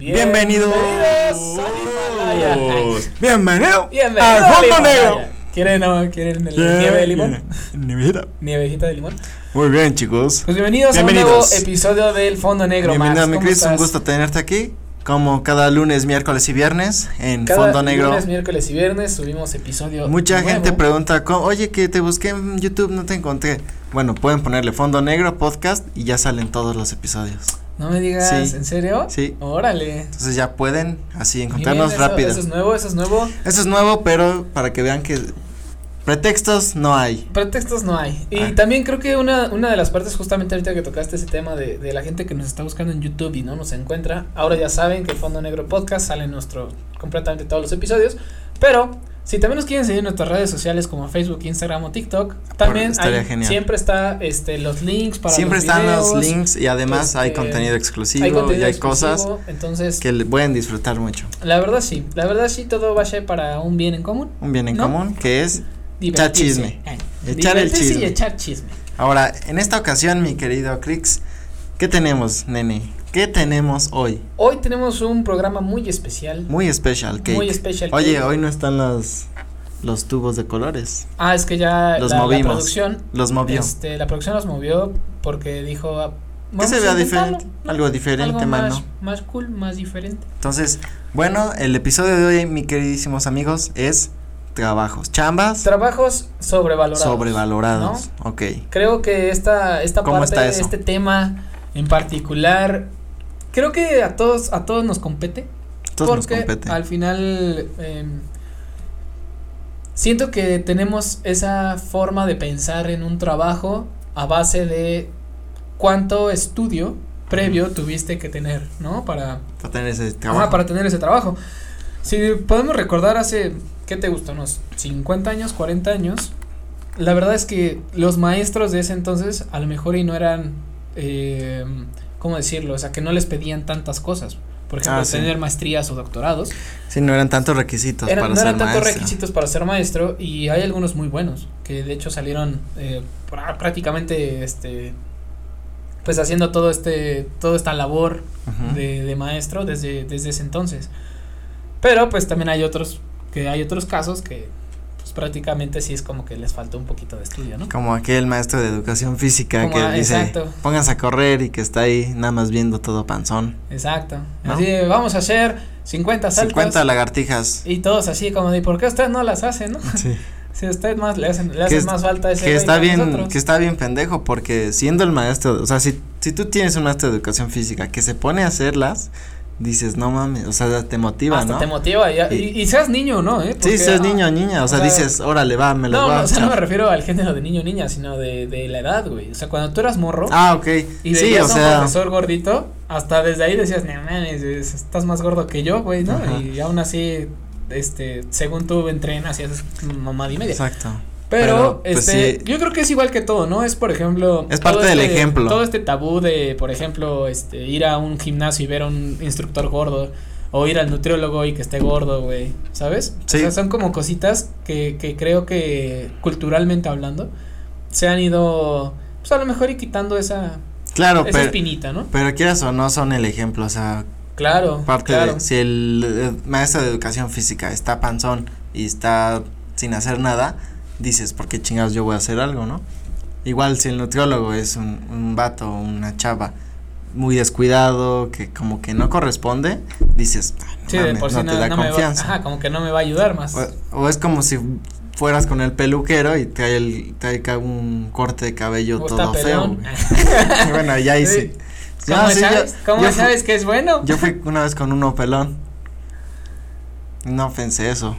Bienvenidos. Bienvenidos. Bienvenido. Bienvenido al fondo negro. ¿Quieren, no, ¿Quieren el ¿Quién? nieve de limón? Nievejita. Nievejita de limón. Muy bien, chicos. Pues bienvenidos, a un Bienvenidos. nuevo episodio del Fondo Negro. Bienvenido, Max. mi ¿Cómo Chris. Un estás? gusto tenerte aquí. Como cada lunes, miércoles y viernes en Cada Fondo Negro. lunes, miércoles y viernes subimos episodio Mucha nuevo. gente pregunta, oye, que te busqué en YouTube, no te encontré. Bueno, pueden ponerle Fondo Negro Podcast y ya salen todos los episodios. No me digas, Sí. ¿en serio? Sí. Órale. Entonces ya pueden así encontrarnos bien, eso- rápido. Eso es nuevo, eso es nuevo. Eso es nuevo, pero para que vean que pretextos no hay. Pretextos no hay. Y Ah. también creo que una, una de las partes, justamente ahorita que tocaste ese tema de, de la gente que nos está buscando en YouTube y no nos encuentra, ahora ya saben que el Fondo Negro Podcast sale en nuestro, completamente todos los episodios, pero si también nos quieren seguir en nuestras redes sociales como Facebook, Instagram o TikTok, también siempre está este los links para Siempre los están los links y además hay este, contenido exclusivo hay contenido y hay cosas exclusivo, entonces que pueden disfrutar mucho. la verdad sí, la verdad sí todo va a ser para un bien en común. Un bien en ¿No? común que es Divertirse. chisme. Eh, Echar el chisme. y echar chisme. Ahora, en esta ocasión, mi querido Crix, ¿qué tenemos, nene? ¿Qué tenemos hoy? Hoy tenemos un programa muy especial. Muy especial. Muy especial Oye, cake. hoy no están los los tubos de colores. Ah, es que ya Los la, producción, Los movió. este, la producción los movió porque dijo, ah, vamos se vea diferente, ¿no? algo diferente, Algo mano. más, más cool, más diferente. Entonces, bueno, el episodio de hoy, mi queridísimos amigos, es trabajos, chambas Trabajos sobrevalorados. sobrevalorados. Ok. Creo que esta, esta ¿Cómo parte, este tema en particular, creo que a todos, a todos nos compete. Todos nos porque compete. al final em, siento que tenemos esa forma de pensar en un trabajo a base de cuánto estudio previo tuviste que tener, ¿no? Para, Para tener ese trabajo. para tener ese trabajo. Si podemos recordar hace, ¿qué te gusta? Unos 50 años, 40 años. La verdad es que los maestros de ese entonces a lo mejor y no eran, eh, ¿cómo decirlo? O sea, que no les pedían tantas cosas. Por ejemplo, Ah, sí. tener maestrías o doctorados. Sí, no eran tantos requisitos Eran- para no ser eran tantos maestro. requisitos para ser maestro y hay algunos muy buenos que de hecho salieron eh, prácticamente este pues haciendo todo este toda esta labor de, de maestro desde desde ese entonces pero pues también hay otros que hay otros casos que pues prácticamente sí es como que les faltó un poquito de estudio no Como aquel maestro de educación física Como, que dice, exacto. pónganse a correr y que está ahí nada más viendo todo panzón. exacto ¿No? así vamos a hacer 50 saltos 50 lagartijas. y todos así como de por qué ustedes no las hacen no Sí. si usted más le hacen le Que hacen es- más falta ese Que está a bien, nosotros. que está bien pendejo porque siendo el maestro, o sea, si, si tú tienes un maestro de educación física que se pone a hacerlas, dices, no mames, o sea, te motiva, Hasta ¿no? te motiva y, y, y seas niño o no, ¿eh? Sí, Porque, si es ah, niño o niña, o, o sea, sea, dices, órale, va, me las No, voy a no, o sea, no me refiero al género de niño o niña, sino de, de la edad, güey. O sea, cuando tú eras morro Ah, ok. y sí, o a un sea, profesor gordito, hasta desde ahí decías, no mames, es- estás más gordo que yo, güey, ¿no? Ajá. Y aún así, este, según tú entrenas y haces mamada y media. exacto. Pero, Pero, pues, este, sí. yo creo que es igual que todo, ¿no? Es, por ejemplo. Es todo parte del este- ejemplo. Todo este tabú de, por ejemplo, este, ir a un gimnasio y ver a un instructor gordo. O ir al nutriólogo y que esté gordo, güey. ¿Sabes? Sí. O sea, son como cositas que, que creo que culturalmente hablando se han ido, pues a lo mejor y quitando esa, Claro, esa pero, espinita, ¿no? pero quieras o no son el ejemplo, o sea, Claro. parte claro. de, si el, eh, maestro de educación física está panzón y está sin hacer nada, dices, ¿por qué chingados yo voy a hacer algo, no? Igual si el nutriólogo es un, un vato, una chava muy descuidado, que como que no corresponde, dices, "Ah, no, Sí, de mames, por sí no no, te da no me va, confianza. ajá, como que no me va a ayudar más. O, o es como si fueras con el peluquero y trae, el, trae un corte de cabello O todo feo. pelón. bueno, ya Sí. hice. ¿Cómo sí, sabes? yo- ¿Cómo yo fui- sabes que es bueno? Yo fui una vez con uno pelón. No pensé eso.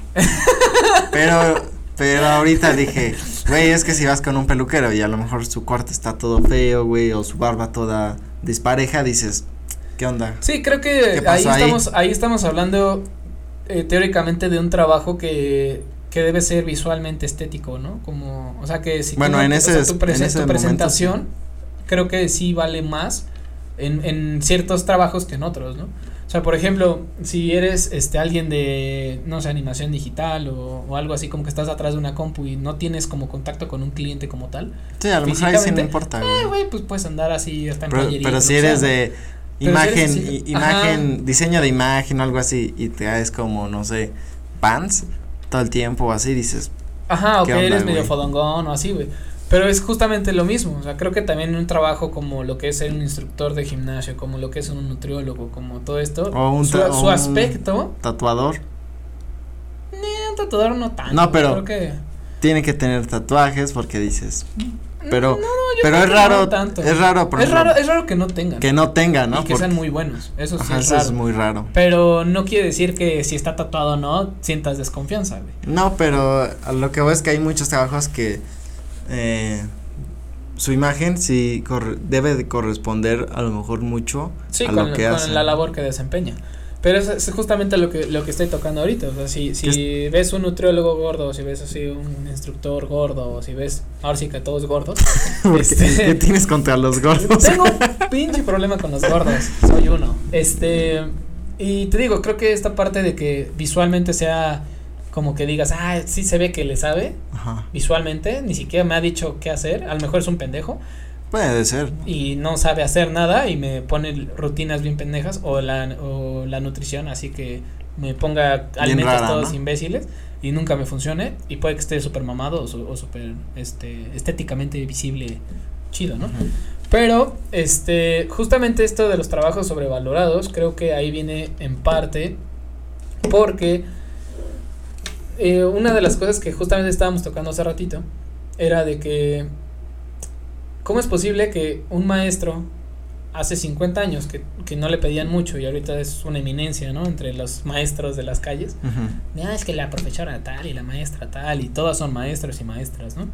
pero, pero ahorita dije, güey, es que si vas con un peluquero y a lo mejor su corte está todo feo, güey, o su barba toda dispareja, dices, ¿qué onda? Sí, creo ¿Qué que ahí estamos, ahí estamos hablando eh, teóricamente de un trabajo que, que debe ser visualmente estético, ¿no? Como, o sea que si tú Bueno, no- en o ese sea, tu, prese- en ese tu momento, presentación, creo que sí vale más en, en ciertos trabajos que en otros, ¿no? O sea, por ejemplo, si eres este alguien de, no sé, animación digital o, o algo así como que estás atrás de una compu y no tienes como contacto con un cliente como tal, Sí, a lo mejor ahí sí no importa, eh, güey. pues puedes andar así hasta en Pero, pero si eres de Pero imagen, si eres imagen, diseño de imagen o algo así y te haces como, no sé, pants todo el tiempo o así, dices, Ajá, o ¿Qué que onda, eres medio fodongón o así, güey. Pero es justamente lo mismo, o sea, creo que también un trabajo como lo que es ser un instructor de gimnasio, como lo que es un nutriólogo, como todo esto, O un su, su o un- aspecto, tatuador, eh, un tatuador no tanto. No, pero- creo que tiene que tener tatuajes porque dices, pero, No, no, pero es raro, no tanto. es raro, por es ejemplo, raro, es raro que no tengan. que no tenga, ¿no? y que Porque- sean muy buenos, eso sí ajá, es eso raro. es muy raro. Pero no quiere decir que si está tatuado o no, sientas desconfianza, güey. No, pero a lo que voy es que hay muchos trabajos que eh, su imagen sí corre- debe de corresponder a lo mejor mucho Sí, a con, lo que con hacen. la labor que desempeña. Pero es, es justamente lo que, lo que estoy tocando ahorita. O sea, si, si ves un nutriólogo gordo, si ves así un instructor gordo, o si ves, ahora sí que todos gordos. Este- ¿Qué tienes contra los gordos? Tengo un pinche problema con los gordos. Soy uno. Este. Y te digo, creo que esta parte de que visualmente sea como que digas, ah, sí se ve que le sabe, Ajá. visualmente, ni siquiera me ha dicho qué hacer. A lo mejor es un pendejo. Puede ser. y no sabe hacer nada y me pone rutinas bien pendejas o la, o la nutrición, así que me ponga alimentos rara, todos ¿no? imbéciles y nunca me funcione y puede que esté súper mamado o, o súper este, estéticamente visible, chido, ¿no? Pero, este, justamente esto de los trabajos sobrevalorados, creo que ahí viene en parte porque eh, una de las cosas que justamente estábamos tocando hace ratito era de que, ¿cómo es posible que un maestro hace 50 años que, que no le pedían mucho y ahorita es una eminencia, ¿no? Entre los maestros de las calles. Ah, es que la profesora tal y la maestra tal y todas son maestros y maestras, ¿no?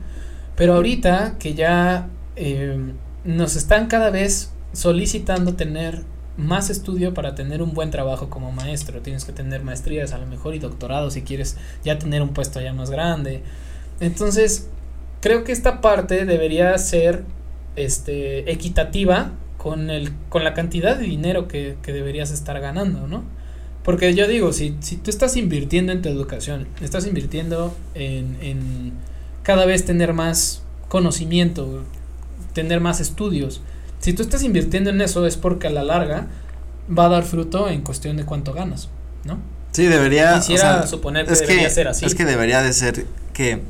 Pero ahorita que ya eh, nos están cada vez solicitando tener más estudio para tener un buen trabajo como maestro. Tienes que tener maestrías a lo mejor y doctorado si quieres ya tener un puesto ya más grande. Entonces, creo que esta parte debería ser este equitativa con el con la cantidad de dinero que, que deberías estar ganando, ¿no? Porque yo digo, si, si tú estás invirtiendo en tu educación, estás invirtiendo en, en cada vez tener más conocimiento, tener más estudios, si tú estás invirtiendo en eso es porque a la larga va a dar fruto en cuestión de cuánto ganas, ¿no? Sí, debería. o Quisiera sea, suponer que es debería que, ser así. Es que debería de ser que.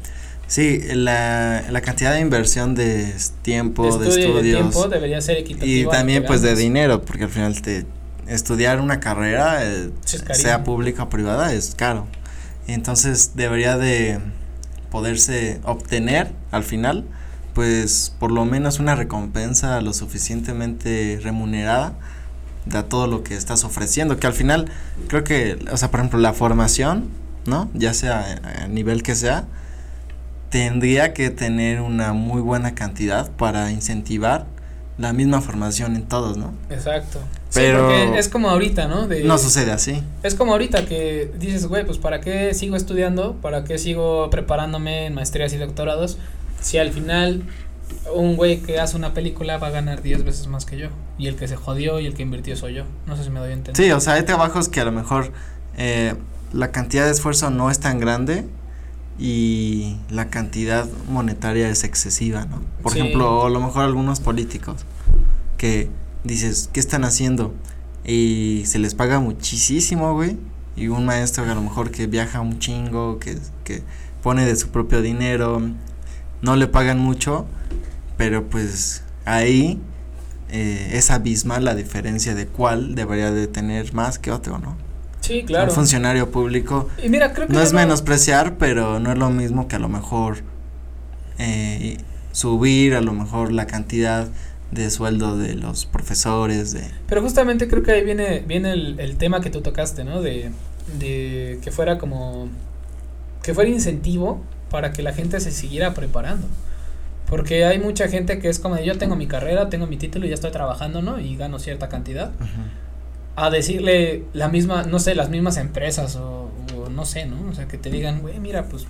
Sí, la, la cantidad de inversión de tiempo, de, estudio y de estudios. tiempo debería ser equitativa. y también pues de dinero, porque al final te estudiar una carrera, eh, sea pública o privada, es caro. Entonces debería de poderse obtener al final, pues por lo menos una recompensa lo suficientemente remunerada de todo lo que estás ofreciendo, que al final creo que, o sea, por ejemplo, la formación, ¿no? Ya sea a a nivel que sea, tendría que tener una muy buena cantidad para incentivar la misma formación en todos, ¿no? Exacto. Pero- sí, porque es como ahorita, ¿no? De, No sucede así. Es como ahorita que dices, güey, pues ¿para qué sigo estudiando? ¿Para qué sigo preparándome en maestrías y doctorados? Si al final un güey que hace una película va a ganar 10 veces más que yo. Y el que se jodió y el que invirtió soy yo. No sé si me doy a entender. Sí, o sea, hay trabajos que a lo mejor eh, la cantidad de esfuerzo no es tan grande y la cantidad monetaria es excesiva, ¿no? Por Sí. ejemplo, o a lo mejor algunos políticos que dices, ¿qué están haciendo? Y se les paga muchísimo, güey. Y un maestro que a lo mejor que viaja un chingo, que, que pone de su propio dinero, no le pagan mucho, pero pues ahí eh, es abismal la diferencia de cuál debería de tener más que otro, ¿no? Sí, claro. Un funcionario público Y mira, creo que no es menospreciar, pero no es lo mismo que a lo mejor eh, subir a lo mejor la cantidad de sueldo de los profesores, de... Pero justamente creo que ahí viene, viene el, el tema que tú tocaste, ¿no? De, de que fuera como, que fuera incentivo para que la gente se siguiera preparando. Porque hay mucha gente que es como de yo tengo mi carrera, tengo mi título y ya estoy trabajando, ¿no? Y gano cierta cantidad. A decirle la misma, no sé, las mismas empresas o, o no sé, ¿no? O sea, que te digan, güey, mira, pues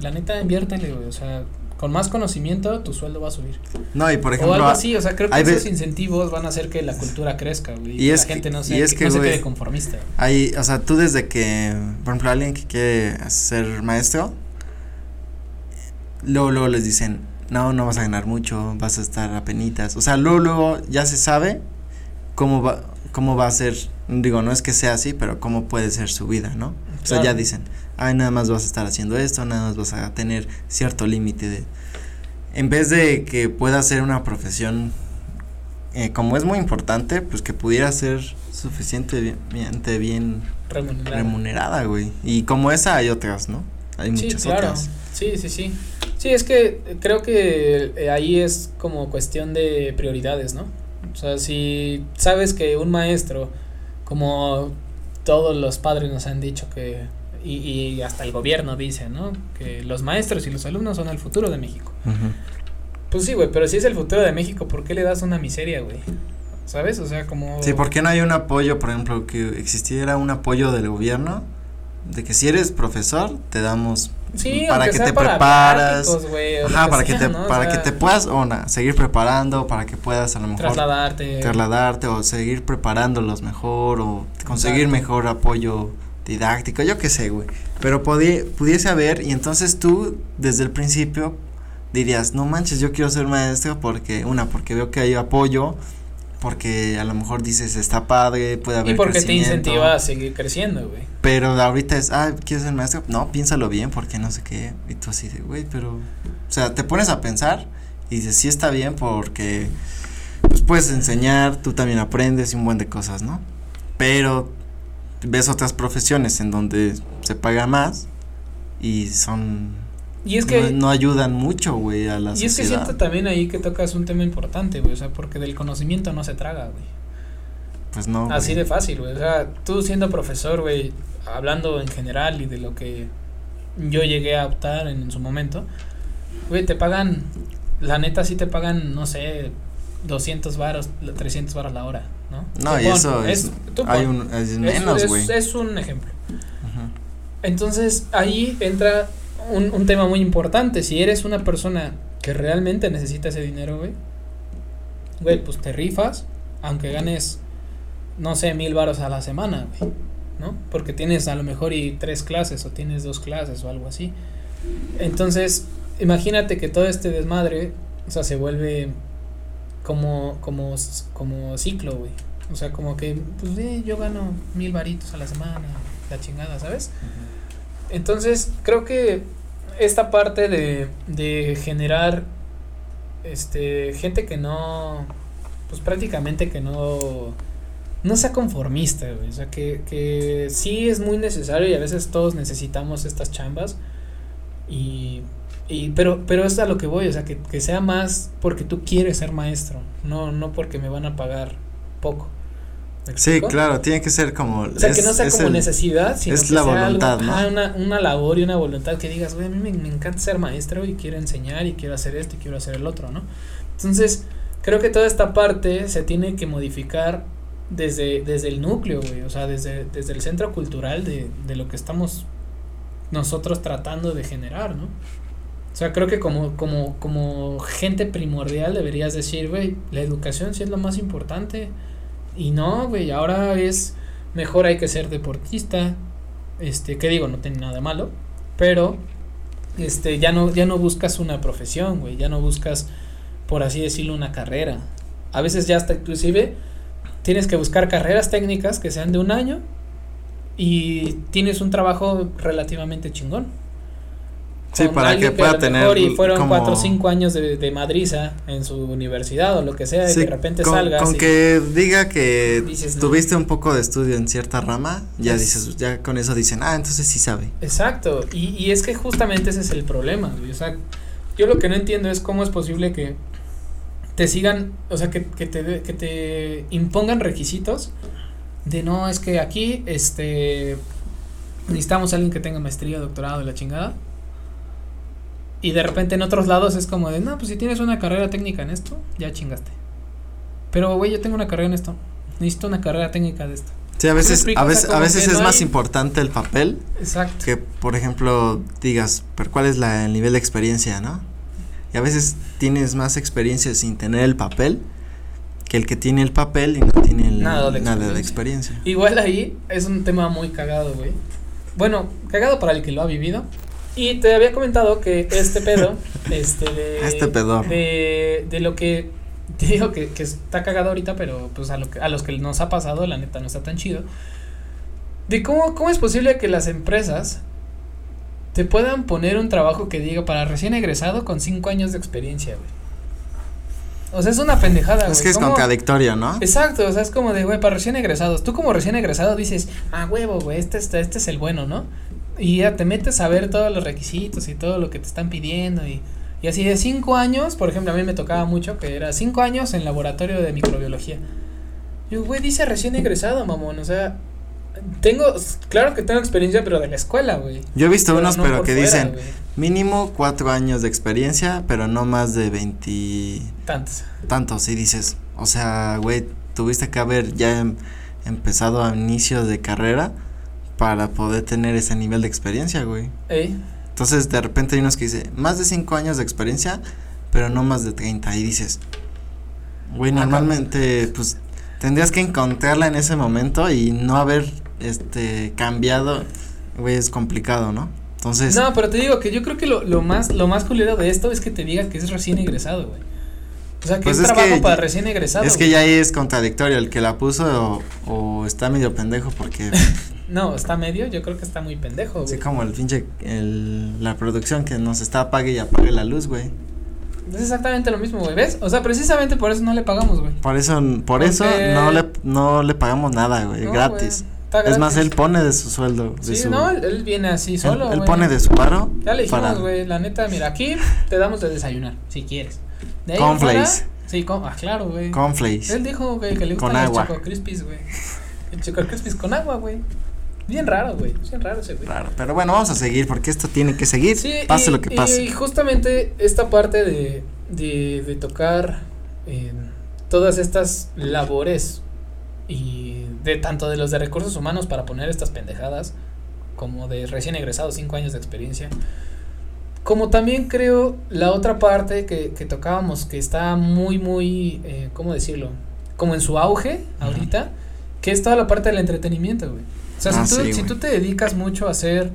la neta inviértele, güey. O sea, con más conocimiento tu sueldo va a subir. No, y por o ejemplo... algo así, o sea, creo que esos incentivos van a hacer que la cultura crezca, güey. Y Y, es la que- gente no, y se, es que, no se güey, quede conformista. Hay, o sea, tú desde que, por ejemplo, alguien que quiere ser maestro, luego, luego les dicen, no, no vas a ganar mucho, vas a estar a penitas. O sea, luego, luego ya se sabe cómo va, cómo va a ser, digo, no es que sea así, pero cómo puede ser su vida, ¿no? O sea, ya dicen, ay, nada más vas a estar haciendo esto, nada más vas a tener cierto límite de... En vez de que pueda ser una profesión, eh, como es muy importante, pues que pudiera ser suficientemente bien remunerada, güey. Y como esa hay otras, ¿no? Hay Sí, muchas claro. otras. Sí, sí, sí. Sí, es que eh, creo que eh, ahí es como cuestión de prioridades, ¿no? O sea, si sabes que un maestro, como todos los padres nos han dicho que, y, y hasta el gobierno dice, ¿no? Que los maestros y los alumnos son el futuro de México. Pues sí, güey, pero si es el futuro de México, ¿por qué le das una miseria, güey? ¿Sabes? O sea, como... Sí, ¿por qué no hay un apoyo, por ejemplo, que existiera un apoyo del gobierno? De que si eres profesor, te damos Sí, para que te para preparas. o Ajá, para que sea, te, ¿no? O para sea, que te puedas, una, seguir preparando, para que puedas a lo mejor trasladarte. trasladarte o seguir preparándolos mejor o conseguir Exacto. mejor apoyo didáctico, yo qué sé, güey. Pero pudiese haber y entonces tú desde el principio dirías, no manches, yo quiero ser maestro porque, una, porque veo que hay apoyo, porque a lo mejor dices, está padre, puede haber Y porque te crecimiento". incentiva a seguir creciendo, güey. Pero ahorita es, ah, ¿quieres ser maestro? No, piénsalo bien porque no sé qué. Y tú así de, güey, pero... O sea, te pones a pensar y dices, sí está bien porque pues puedes enseñar, tú también aprendes y un buen de cosas, ¿no? Pero ves otras profesiones en donde se paga más y son... Y es que, no, no ayudan mucho, güey, a la y es que siento también ahí que tocas un tema importante, güey. O sea, porque del conocimiento no se traga, güey. Pues no. Así de fácil, güey. O sea, tú siendo profesor, güey, hablando en general y de lo que yo llegué a optar en, su momento, güey, te pagan, la neta sí te pagan, no sé, 200 varos, 300 varos la hora, ¿no? No, Tú y pon, eso es... hay pon. un... Es menos, güey. es un ejemplo. Entonces ahí entra un, un tema muy importante. Si eres una persona que realmente necesita ese dinero, güey, güey, pues te rifas, aunque ganes, no sé, mil varos a la semana, güey, ¿no? Porque tienes a lo mejor y tres clases o tienes dos clases o algo así. Entonces, imagínate que todo este desmadre, o sea, se vuelve como, como, como ciclo, güey. O sea, como que, pues, eh, yo gano mil varitos a la semana, la chingada, ¿sabes? Entonces, creo que esta parte de, de generar este gente que no pues prácticamente que no no sea conformista, o sea, que, que sí es muy necesario y a veces todos necesitamos estas chambas y, y pero pero es a lo que voy, o sea, que, que sea más porque tú quieres ser maestro, no no porque me van a pagar poco. ¿Me Sí, claro, tiene que ser como... O sea, que no sea como el- necesidad, sino es que la sea voluntad, algo, una, una labor y una voluntad que digas, güey, a mí me, me encanta ser maestro y quiero enseñar y quiero hacer esto y quiero hacer el otro, ¿no? Entonces, creo que toda esta parte se tiene que modificar desde, desde el núcleo, güey, o sea, desde, desde el centro cultural de, de lo que estamos nosotros tratando de generar, ¿no? O sea, creo que como, como, como gente primordial deberías decir, güey, la educación sí es lo más importante. Y no, güey, ahora es mejor hay que ser deportista. Este, que digo, no tiene nada de malo, pero este ya no ya no buscas una profesión, güey, ya no buscas por así decirlo una carrera. A veces ya hasta inclusive tienes que buscar carreras técnicas que sean de un año y tienes un trabajo relativamente chingón. Sí, para que pueda tener y fueron como- cuatro o cinco años de, de madriza en su universidad o lo que sea y Sí, de repente con, salgas con y- que diga que dices, no. tuviste un poco de estudio en cierta rama, ya Es- dices, ya con eso dicen, ah, entonces sí sabe. Exacto, y, y es que justamente ese es el problema, güey, o sea, yo lo que no entiendo es cómo es posible que te sigan, o sea, que, que te, que te impongan requisitos de no, es que aquí, este, necesitamos a alguien que tenga maestría, doctorado y la chingada, y de repente en otros lados es como de, no, pues si tienes una carrera técnica en esto, ya chingaste. Pero, güey, yo tengo una carrera en esto, necesito una carrera técnica de esto. Sí, a veces, a veces, a veces es no más hay- importante el papel Exacto. que, por ejemplo, digas, pero ¿cuál es la, el nivel de experiencia, no? Y a veces tienes más experiencia sin tener el papel que el que tiene el papel y no tiene el- Nada de nada de experiencia. Igual ahí es un tema muy cagado, güey. Bueno, cagado para el que lo ha vivido. Y te había comentado que este pedo, este de, Este pedorro. de, de lo que te digo que, que está cagado ahorita, pero pues a, lo que, a los que nos ha pasado, la neta no está tan chido. De cómo, cómo es posible que las empresas te puedan poner un trabajo que diga para recién egresado con cinco años de experiencia, güey. O sea, es una pendejada, Es que es contradictorio, ¿no? Exacto, o sea, es como de, güey, para recién egresados. Tú como recién egresado dices, ah, huevo, güey, este, este, este es el bueno, ¿no? Y ya te metes a ver todos los requisitos y todo lo que te están pidiendo y, y así de cinco años, por ejemplo, a mí me tocaba mucho que era cinco años en laboratorio de microbiología. Yo, güey, dice recién egresado, mamón, o sea, tengo, claro que tengo experiencia, pero de la escuela, güey. Yo he visto unos, pero que dicen mínimo cuatro años de experiencia, pero no más de veinti. Tantos. Tantos, y dices, o sea, güey, tuviste que haber ya em, empezado a inicios de carrera para poder tener ese nivel de experiencia, güey. Entonces, de repente hay unos que dicen, más de cinco años de experiencia, pero no más de treinta, y dices, güey, normalmente, pues, tendrías que encontrarla en ese momento y no haber este cambiado, güey, es complicado, ¿no? Entonces. No, pero te digo que yo creo que lo, lo más, lo más culero de esto es que te diga que es recién egresado, güey. O sea, que pues es, trabajo para recién egresado. Es que ya ahí es contradictorio, el que la puso o, está medio pendejo porque. no, está medio, yo creo que está muy pendejo, güey. Sí, como el pinche, el, la producción que nos está apague y apague la luz, güey. Es exactamente lo mismo, güey, ¿ves? O sea, precisamente por eso no le pagamos, güey. Por eso, por eso no le, no le pagamos nada, güey, gratis. Es más, él pone de su sueldo. sí, no, él, viene así solo. Él, él pone de su paro. Ya le dijimos, güey, la neta, mira, aquí te damos de desayunar, si quieres. Conflays. Sí, con, ah, claro, güey. Conflays. Él dijo, güey, que le gustan con los Choco Crispies, güey. El Choco Crispies con agua, güey. Bien raro, güey. Bien raro ese, güey. Raro, pero bueno, vamos a seguir porque esto tiene que seguir. Sí, pase lo que pase. Y justamente esta parte de, de, de tocar eh, todas estas labores y de tanto de los de recursos humanos para poner estas pendejadas como de recién egresados, cinco años de experiencia. Como también creo la otra parte que, que tocábamos que está muy, muy, eh, ¿cómo decirlo? Como en su auge ahorita, que es toda la parte del entretenimiento, güey. O sea, si, ah, tú, si tú te dedicas mucho a ser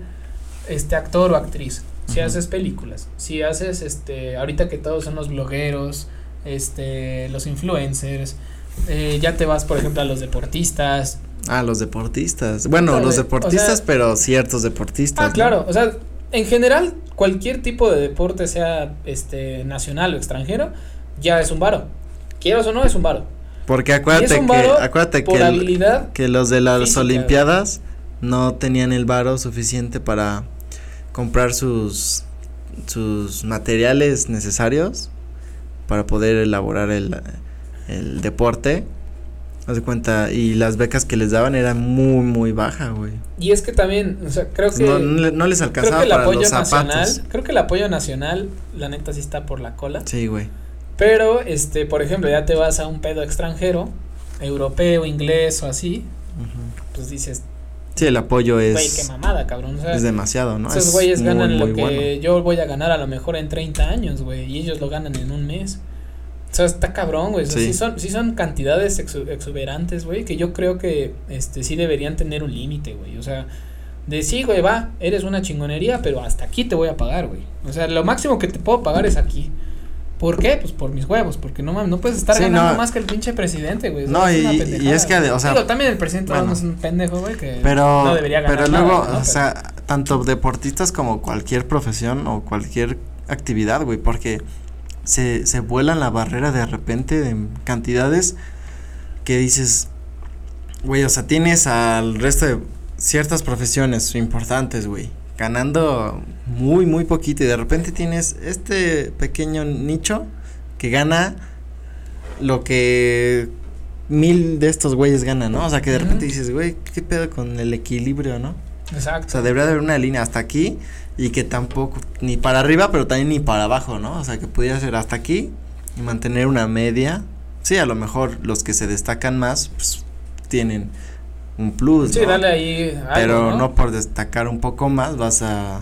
este actor o actriz, si haces películas, si haces este, ahorita que todos son los blogueros, este, los influencers, eh, ya te vas, por ejemplo, a los deportistas. Ah, los deportistas. Bueno, los deportistas, pero ciertos deportistas. Ah, claro, o sea, en general, cualquier tipo de deporte, sea este nacional o extranjero, ya es un varo. Quieras o no, es un varo. Porque acuérdate que, acuérdate que, que los de las Olimpiadas no tenían el varo suficiente para comprar sus sus materiales necesarios para poder elaborar el, el deporte. Haz de cuenta, y las becas que les daban eran muy, muy baja, güey. Y es que también, o sea, creo que. No, les alcanzaba creo que el para apoyo los nacional, Creo que el apoyo nacional, la neta, sí está por la cola. Sí, güey. Pero, este, por ejemplo, ya te vas a un pedo extranjero, europeo, inglés o así, pues dices. Sí, el apoyo es. Güey, qué mamada, cabrón. es demasiado, ¿no? Esos güeyes ganan lo que yo voy a ganar a lo mejor en 30 años, güey, y ellos lo ganan en un mes. O sea, está cabrón, güey. O sea, sí. son, sí son cantidades exuberantes, güey, que yo creo que este sí deberían tener un límite, güey. O sea, de sí, güey, va, eres una chingonería, pero hasta aquí te voy a pagar, güey. O sea, lo máximo que te puedo pagar es aquí. ¿Por qué? Pues por mis huevos, porque no no puedes estar ganando más que el pinche presidente, güey. No, y, y, es que, o sea. Digo, también el presidente es un pendejo, güey, que pero, no debería ganar. Pero luego, o sea, tanto deportistas como cualquier profesión o cualquier actividad, güey, porque se, se vuelan la barrera de repente de cantidades que dices, güey, o sea, tienes al resto de ciertas profesiones importantes, güey, ganando muy, muy poquito y de repente tienes este pequeño nicho que gana lo que mil de estos güeyes ganan, ¿no? O sea, que de repente dices, güey, ¿qué pedo con el equilibrio, no? Exacto. O sea, debería haber una línea hasta aquí y que tampoco, ni para arriba, pero también ni para abajo, ¿no? O sea, que pudiera ser hasta aquí y mantener una media. Sí, a lo mejor los que se destacan más, pues tienen un plus. Sí, dale ahí. Algo, pero ¿no? por destacar un poco más vas a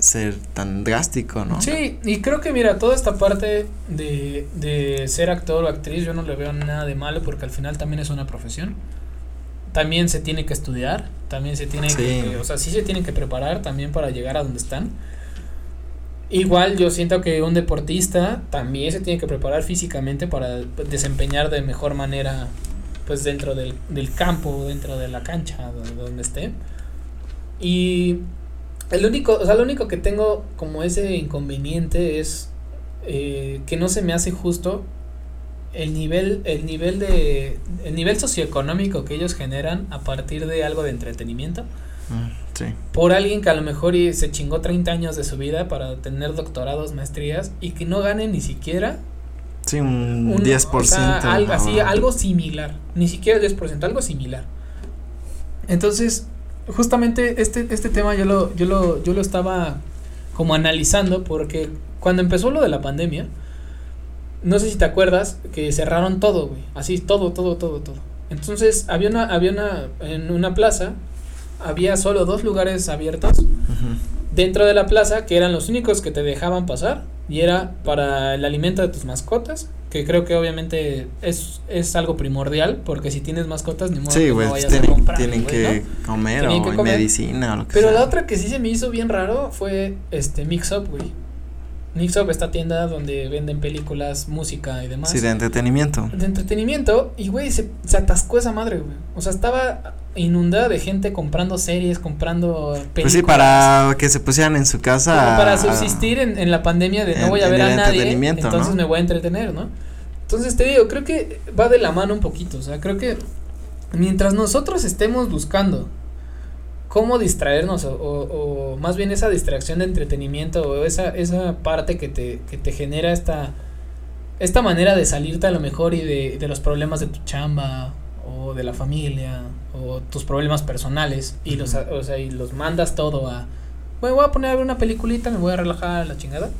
ser tan drástico, ¿no? Sí, y creo que mira, toda esta parte de, de ser actor o actriz, yo no le veo nada de malo porque al final también es una profesión también se tiene que estudiar, también se tiene que, o sea, sí se tienen que preparar también para llegar a donde están. Igual yo siento que un deportista también se tiene que preparar físicamente para desempeñar de mejor manera pues dentro del, del campo, dentro de la cancha, donde, donde esté. Y el único, o sea, lo único que tengo como ese inconveniente es eh, que no se me hace justo el nivel, el nivel de, el nivel socioeconómico que ellos generan a partir de algo de entretenimiento. Mm, sí. Por alguien que a lo mejor se chingó 30 años de su vida para tener doctorados, maestrías y que no gane ni siquiera Sí, un, un- 10%. o sea, algo, así, algo similar. Ni siquiera el 10%, algo similar. Entonces, justamente este, este tema yo lo, yo lo, yo lo estaba como analizando porque cuando empezó lo de la pandemia, no sé si te acuerdas que cerraron todo, güey. Así, todo, todo, todo, todo. Entonces, había una, había una, en una plaza, había solo dos lugares abiertos dentro de la plaza que eran los únicos que te dejaban pasar y era para el alimento de tus mascotas que creo que obviamente es, es algo primordial porque si tienes mascotas ni modo Sí, que güey, no vayas a tienen, comprar, tienen güey, que ¿no? comer Tienen o que comer. medicina o lo que pero sea. la otra que sí se me hizo bien raro fue este Mix Up güey Mix Up esta tienda donde venden películas música y demás Sí, de entretenimiento. de entretenimiento y güey se, se atascó esa madre güey o sea estaba inundada de gente comprando series comprando películas Pues sí, para que se pusieran en su casa. como para subsistir en, en la pandemia de no voy a ver a nadie, entretenimiento, entonces ¿no? me voy a entretener, ¿no? Entonces te digo, creo que va de la mano un poquito, o sea, creo que mientras nosotros estemos buscando cómo distraernos o, o- o más bien esa distracción de entretenimiento o esa, esa parte que te, que te genera esta, esta manera de salirte a lo mejor y de, de los problemas de tu chamba o de la familia o tus problemas personales y los, o sea, y los mandas todo a, me voy a poner a ver una peliculita, me voy a relajar la chingada.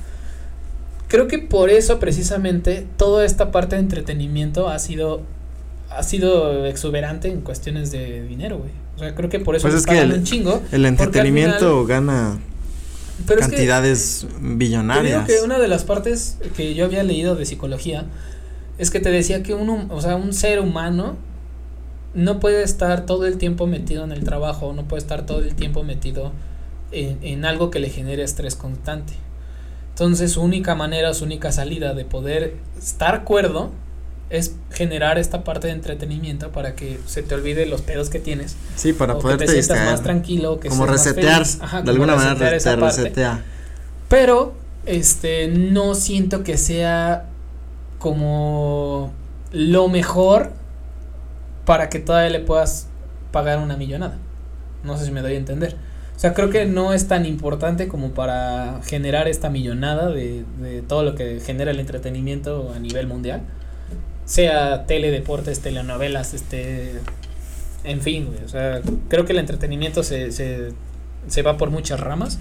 Creo que por eso precisamente toda esta parte de entretenimiento ha sido ha sido exuberante en cuestiones de dinero, güey. O sea, creo que por eso Pues es que el- un chingo. El entretenimiento gana Pero es que cantidades te digo billonarias. que una de las partes que yo había leído de psicología es que te decía que un, o sea, un ser humano no puede estar todo el tiempo metido en el trabajo, no puede estar todo el tiempo metido en, en algo que le genere estrés constante. Entonces su única manera, su única salida de poder estar cuerdo es generar esta parte de entretenimiento para que se te olvide los pedos que tienes Sí, para o que te sientas más tranquilo, que como resetear. Ajá, de como alguna manera resetear te resetea. Pero, este, no siento que sea como lo mejor para que todavía le puedas pagar una millonada. No sé si me doy a entender. O sea, creo que no es tan importante como para generar esta millonada de, de todo lo que genera el entretenimiento a nivel mundial. Sea tele, deportes, telenovelas, este... En fin, güey, O sea, creo que el entretenimiento se, se, se va por muchas ramas.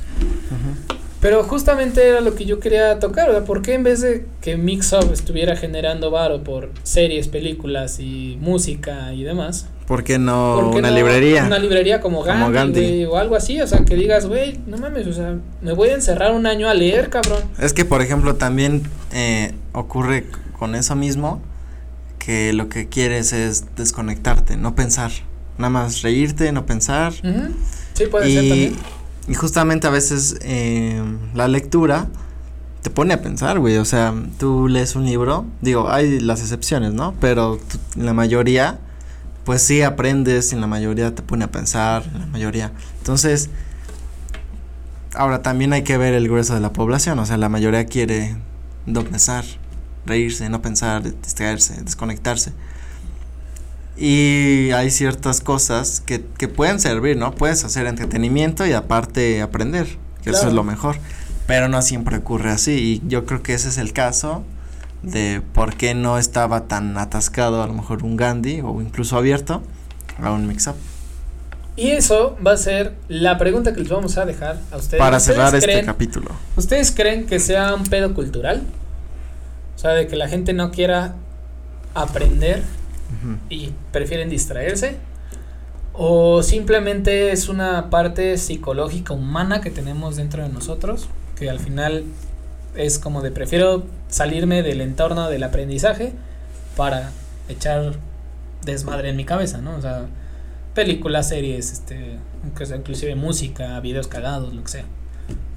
Pero justamente era lo que yo quería tocar, ¿verdad? ¿Por qué en vez de que Mix Up estuviera generando varo por series, películas y música y demás? ¿Por qué no ¿por qué una no librería? Una librería como Gandhi, Como Gandhi. güey, o algo así, o sea, que digas, güey, no mames, o sea, me voy a encerrar un año a leer, cabrón. Es que, por ejemplo, también eh, ocurre con eso mismo que lo que quieres es desconectarte, no pensar. Nada más reírte, no pensar. Sí, puede ser Y, también. y justamente a veces eh, la lectura te pone a pensar, güey. O sea, tú lees un libro, digo, hay las excepciones, ¿no? Pero tú- la mayoría, pues sí aprendes, y la mayoría te pone a pensar, en la mayoría. Entonces, ahora también hay que ver el grueso de la población. O sea, la mayoría quiere no pensar, reírse, no pensar, distraerse, desconectarse. Y hay ciertas cosas que, que pueden servir, ¿no? Puedes hacer entretenimiento y aparte aprender, que eso Claro. es lo mejor. Pero no siempre ocurre así. Y yo creo que ese es el caso de por qué no estaba tan atascado a lo mejor un Gandhi o incluso abierto a un mix-up. Y eso va a ser la pregunta que les vamos a dejar a ustedes. Para ¿Ustedes cerrar este creen- capítulo. ¿Ustedes creen que sea un pedo cultural? O sea, de que la gente no quiera aprender y prefieren distraerse. O simplemente es una parte psicológica humana que tenemos dentro de nosotros, que al final es como de prefiero salirme del entorno del aprendizaje para echar desmadre en mi cabeza, ¿no? O sea, películas, series, este, inclusive música, videos cagados, lo que sea.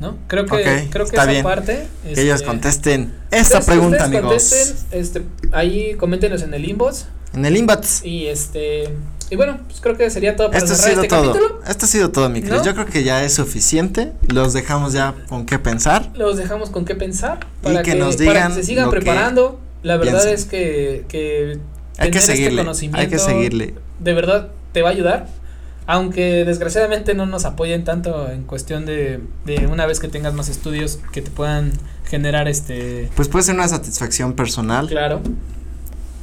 ¿No? Creo que, Ok, creo que está esa bien. parte. Que ellos este, contesten esta pregunta, amigos. contesten, este, ahí coméntenos en el inbox. En el inbox. Y este. Y bueno, pues creo que sería todo para Esto ha sido este todo. capítulo. Esto ha sido todo, mi. ¿No? Yo creo que ya es suficiente. Los dejamos ya con qué pensar. Los dejamos con qué pensar. Y Para que que, nos para digan que se sigan preparando. La verdad es que, que Hay que este seguirle. hay que seguirle. de verdad te va a ayudar. Aunque desgraciadamente no nos apoyen tanto en cuestión de, de una vez que tengas más estudios que te puedan generar este. Pues puede ser una satisfacción personal, Claro,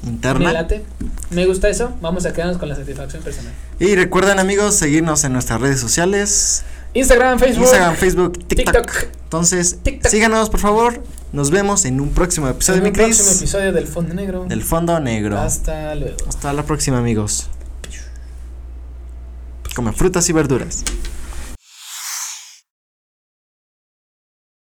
me interna. late. Me gusta eso. Vamos a quedarnos con la satisfacción personal. Y recuerden, amigos, seguirnos en nuestras redes sociales: Instagram, Facebook, Instagram, Facebook, TikTok. TikTok. Entonces, TikTok. síganos, por favor. Nos vemos en un próximo episodio, En mi un próximo episodio del Fondo Negro. Del fondo negro. Hasta luego. Hasta la próxima, amigos. Come frutas y verduras.